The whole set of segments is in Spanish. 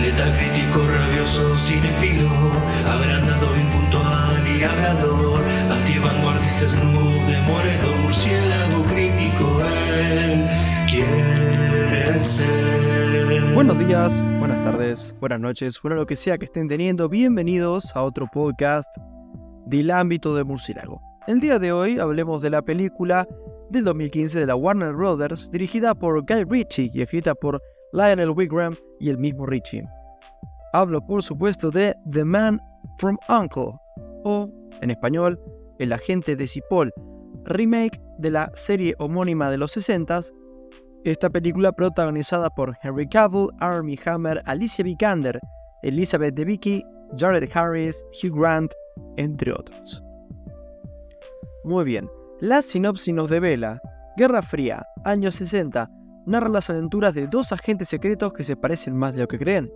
Letal crítico, rabioso, agrandado, y murciélago crítico, él quiere ser. Buenos días, buenas tardes, buenas noches, bueno lo que sea que estén teniendo, bienvenidos a otro podcast del ámbito de murciélago. El día de hoy hablemos de la película del 2015 de la Warner Brothers, dirigida por Guy Ritchie y escrita por Lionel Wigram y el mismo Ritchie. Hablo por supuesto de The Man from Uncle, o en español, El agente de Cipoll, remake de la serie homónima de los 60 esta película protagonizada por Henry Cavill, Armie Hammer, Alicia Vikander, Elizabeth Debicki, Jared Harris, Hugh Grant, entre otros. Muy bien, la sinopsis nos devela Guerra Fría, años 60, narra las aventuras de dos agentes secretos que se parecen más de lo que creen.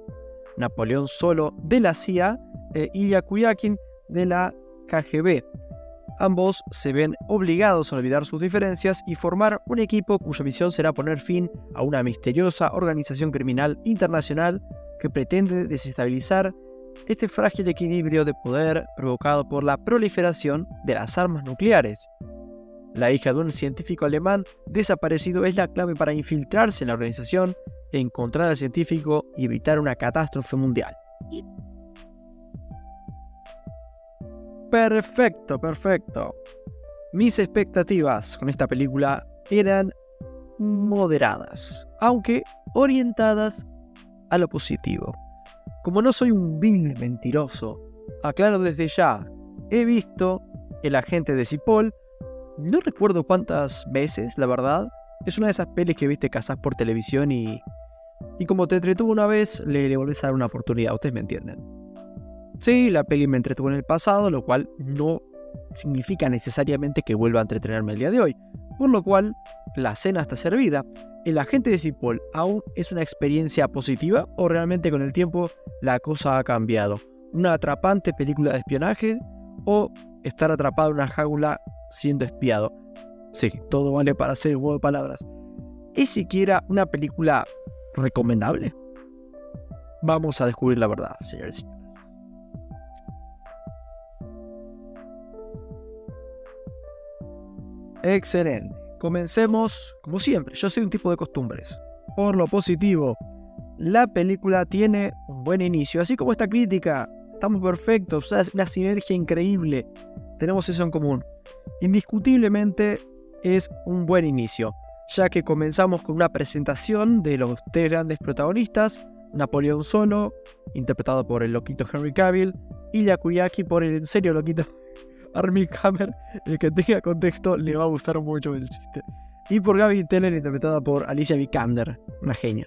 Napoleón Solo de la CIA e Ilya Kuryakin de la KGB. Ambos se ven obligados a olvidar sus diferencias y formar un equipo cuya misión será poner fin a una misteriosa organización criminal internacional que pretende desestabilizar este frágil equilibrio de poder provocado por la proliferación de las armas nucleares. La hija de un científico alemán desaparecido es la clave para infiltrarse en la organización, encontrar al científico y evitar una catástrofe mundial. Perfecto, perfecto. Mis expectativas con esta película eran moderadas, aunque orientadas a lo positivo. Como no soy un vil mentiroso, aclaro desde ya, he visto El agente de Cipoll, no recuerdo cuántas veces, la verdad. Es una de esas pelis que viste casas por televisión y, y como te entretuvo una vez, le, le a dar una oportunidad, ustedes me entienden. Sí, la peli me entretuvo en el pasado, lo cual no significa necesariamente que vuelva a entretenerme el día de hoy. Por lo cual, la cena está servida. ¿El agente de Cipoll aún es una experiencia positiva o realmente con el tiempo la cosa ha cambiado? ¿Una atrapante película de espionaje o estar atrapado en una jaula siendo espiado? Sí, todo vale para hacer un juego de palabras. ¿Es siquiera una película recomendable? Vamos a descubrir la verdad, señores y señores. Excelente. Comencemos, como siempre, yo soy un tipo de costumbres. Por lo positivo, la película tiene un buen inicio, así como esta crítica. Estamos perfectos, es una sinergia increíble. Tenemos eso en común. Indiscutiblemente es un buen inicio, ya que comenzamos con una presentación de los tres grandes protagonistas, Napoleón Solo, interpretado por el loquito Henry Cavill, y Yakuyaki por el en serio loquito Armie Hammer, el que tenga contexto le va a gustar mucho el chiste. Y por Gaby Teller, interpretada por Alicia Vikander, una genia.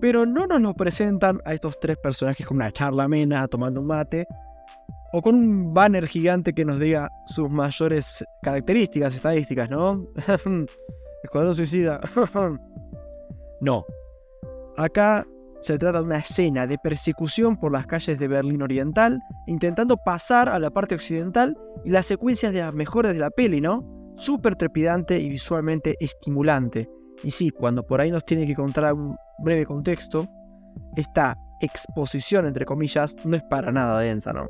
Pero no nos lo presentan a estos tres personajes con una charla amena, tomando un mate, o con un banner gigante que nos diga sus mayores características estadísticas, ¿no? Escuadrón suicida. no. Acá se trata de una escena de persecución por las calles de Berlín Oriental, intentando pasar a la parte occidental y las secuencias de las mejores de la peli, ¿no? Súper trepidante y visualmente estimulante. Y sí, cuando por ahí nos tiene que contar un breve contexto, esta exposición, entre comillas, no es para nada densa, ¿no?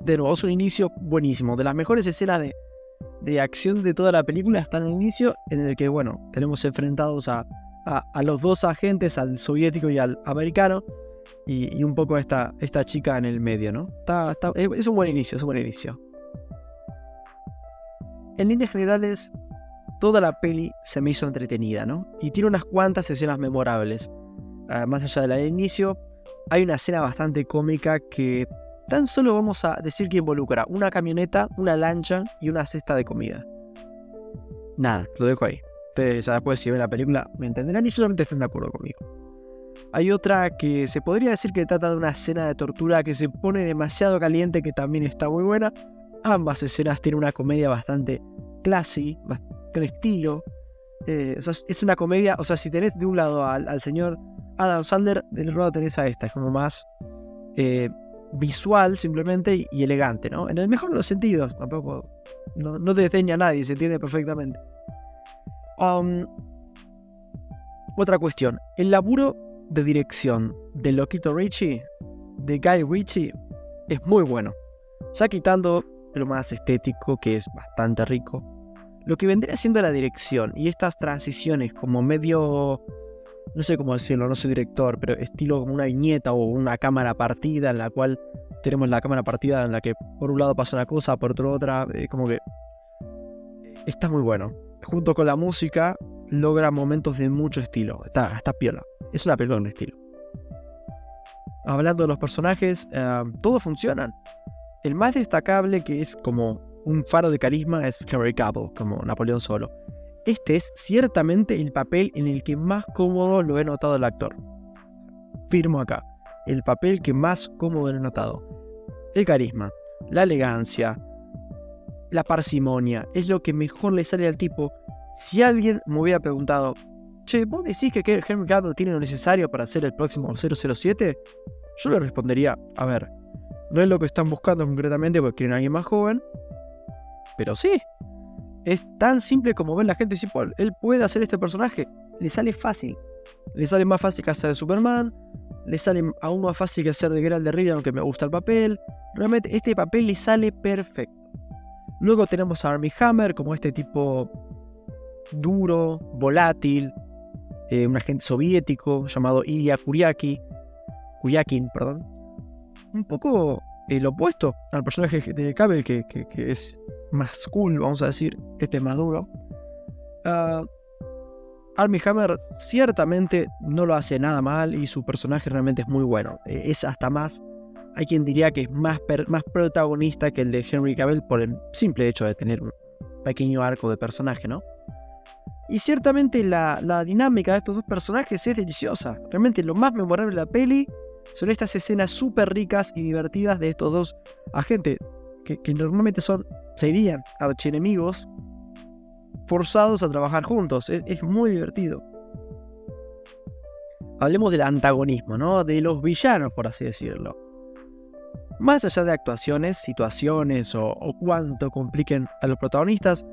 De nuevo, es un inicio buenísimo, de las mejores escenas de, de acción de toda la película está en el inicio, en el que, bueno, tenemos enfrentados a a, los dos agentes, al soviético y al americano, y, un poco a esta, esta chica en el medio, ¿no? Está, es un buen inicio, es un buen inicio. En líneas generales, toda la peli se me hizo entretenida, ¿no? Y tiene unas cuantas escenas memorables. Ah, más allá de la del inicio, hay una escena bastante cómica que tan solo vamos a decir que involucra una camioneta, una lancha y una cesta de comida. Nada, lo dejo ahí ya después si ven la película me entenderán y solamente estén de acuerdo conmigo. Hay otra que se podría decir que trata de una escena de tortura que se pone demasiado caliente que también está muy buena. Ambas escenas tienen una comedia bastante classy, estilo. Eh, es una comedia, o sea, si tenés de un lado al, señor Adam Sandler, del otro lado tenés a esta, es como más eh, visual simplemente y, elegante, ¿no? En el mejor de los sentidos, tampoco, no, no te desdeña a nadie, se entiende perfectamente otra cuestión. El laburo de dirección de Loquito Richie, de Guy Ritchie, es muy bueno. Ya quitando lo más estético, que es bastante rico, lo que vendría siendo la dirección y estas transiciones como medio, no sé cómo decirlo, no soy director, pero estilo como una viñeta o una cámara partida en la cual tenemos la cámara partida en la que por un lado pasa una cosa, por otro otra, eh, como que está muy bueno. Junto con la música logra momentos de mucho estilo, está, está piola, es una película de estilo. Hablando de los personajes, eh, todos funcionan. El más destacable, que es como un faro de carisma, es Henry Cavill, como Napoleón Solo. Este es ciertamente el papel en el que más cómodo lo he notado el actor. Firmo acá, el papel que más cómodo lo he notado. El carisma, la elegancia, la parsimonia, es lo que mejor le sale al tipo. Si alguien me hubiera preguntado, che, ¿vos decís que Henry Cavill tiene lo necesario para ser el próximo 007? Yo le respondería, a ver, no es lo que están buscando concretamente porque quieren a alguien más joven, pero sí. Es tan simple como ver la gente decir, él puede hacer este personaje. Le sale fácil. Le sale más fácil que hacer de Superman. Le sale aún más fácil que hacer de Geralt de Rivia, aunque me gusta el papel. Realmente este papel le sale perfecto. Luego tenemos a Armie Hammer como este tipo duro, volátil, eh, un agente soviético llamado Ilya Kuryaki, Kuryakin, perdón, un poco el opuesto al personaje de Cable, que, es más cool, vamos a decir, este maduro. Uh, Armie Hammer ciertamente no lo hace nada mal y su personaje realmente es muy bueno. E, es hasta más, hay quien diría que es más, más protagonista que el de Henry Cavill por el simple hecho de tener un pequeño arco de personaje, ¿no? Y ciertamente la, la dinámica de estos dos personajes es deliciosa. Realmente lo más memorable de la peli son estas escenas súper ricas y divertidas de estos dos agentes que, normalmente son, serían archienemigos forzados a trabajar juntos. Es, muy divertido. Hablemos del antagonismo, ¿no? De los villanos, por así decirlo. Más allá de actuaciones, situaciones o, o cuánto compliquen a los protagonistas,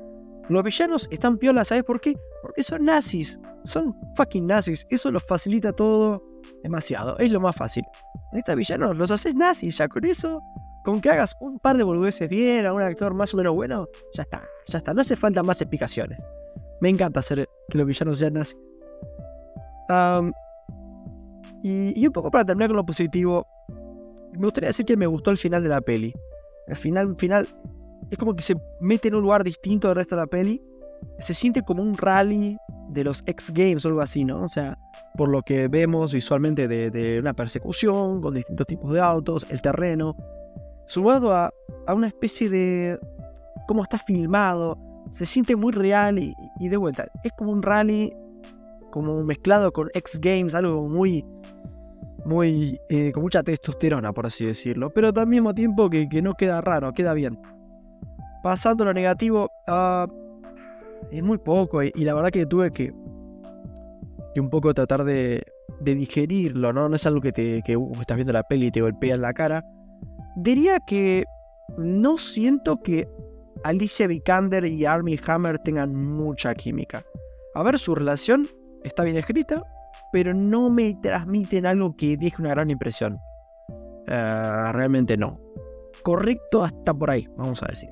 los villanos están piolas, ¿sabes por qué? Porque son nazis. Son fucking nazis. Eso los facilita todo demasiado. Es lo más fácil. Estos villanos los haces nazis, ya con eso. Con que hagas un par de boludeces bien a un actor más o menos bueno, ya está, ya está. No hace falta más explicaciones. Me encanta hacer que los villanos sean nazis. y, un poco para terminar con lo positivo, me gustaría decir que me gustó el final de la peli. El final, final es como que se mete en un lugar distinto del resto de la peli. Se siente como un rally de los X Games o algo así, ¿no? O sea, por lo que vemos visualmente de, una persecución con distintos tipos de autos, el terreno, sumado a, una especie de... cómo está filmado, se siente muy real y, de vuelta, es como un rally, como mezclado con X Games, algo muy... Muy, eh, con mucha testosterona, por así decirlo, pero al mismo tiempo que, que no queda raro, queda bien. Pasando a lo negativo, uh, es muy poco y, la verdad que tuve que, que un poco tratar de, digerirlo, ¿no? No es algo que, te, que uh, estás viendo la peli y te golpea en la cara. Diría que no siento que Alicia Vikander y Armie Hammer tengan mucha química. A ver, su relación está bien escrita, pero no me transmiten algo que deje una gran impresión. Eh, realmente no. Correcto hasta por ahí, vamos a decir.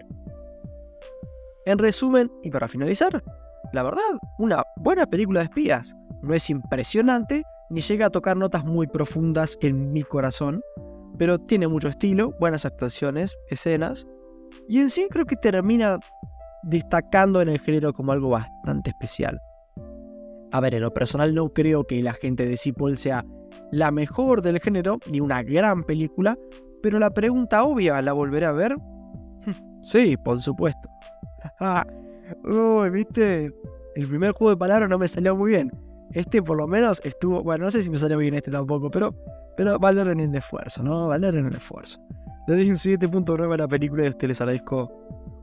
En resumen, y para finalizar, la verdad, una buena película de espías. No es impresionante, ni llega a tocar notas muy profundas en mi corazón, pero tiene mucho estilo, buenas actuaciones, escenas, y en sí creo que termina destacando en el género como algo bastante especial. A ver, en lo personal no creo que la gente de Sequel sea la mejor del género, ni una gran película, pero la pregunta obvia, ¿la volveré a ver? sí, por supuesto. Uy, viste, el primer juego de palabras no me salió muy bien. Este por lo menos estuvo, bueno, no sé si me salió bien este tampoco, pero, pero en el esfuerzo, ¿no? en el esfuerzo. Le doy un 7.9 a la película y a usted les agradezco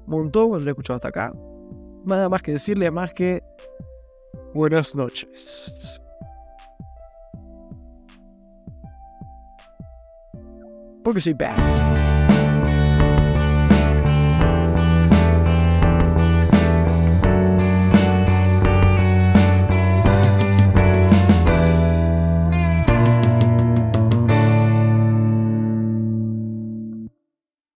un montón por he escuchado hasta acá. Nada más que decirle, más que buenas noches. Porque soy bad.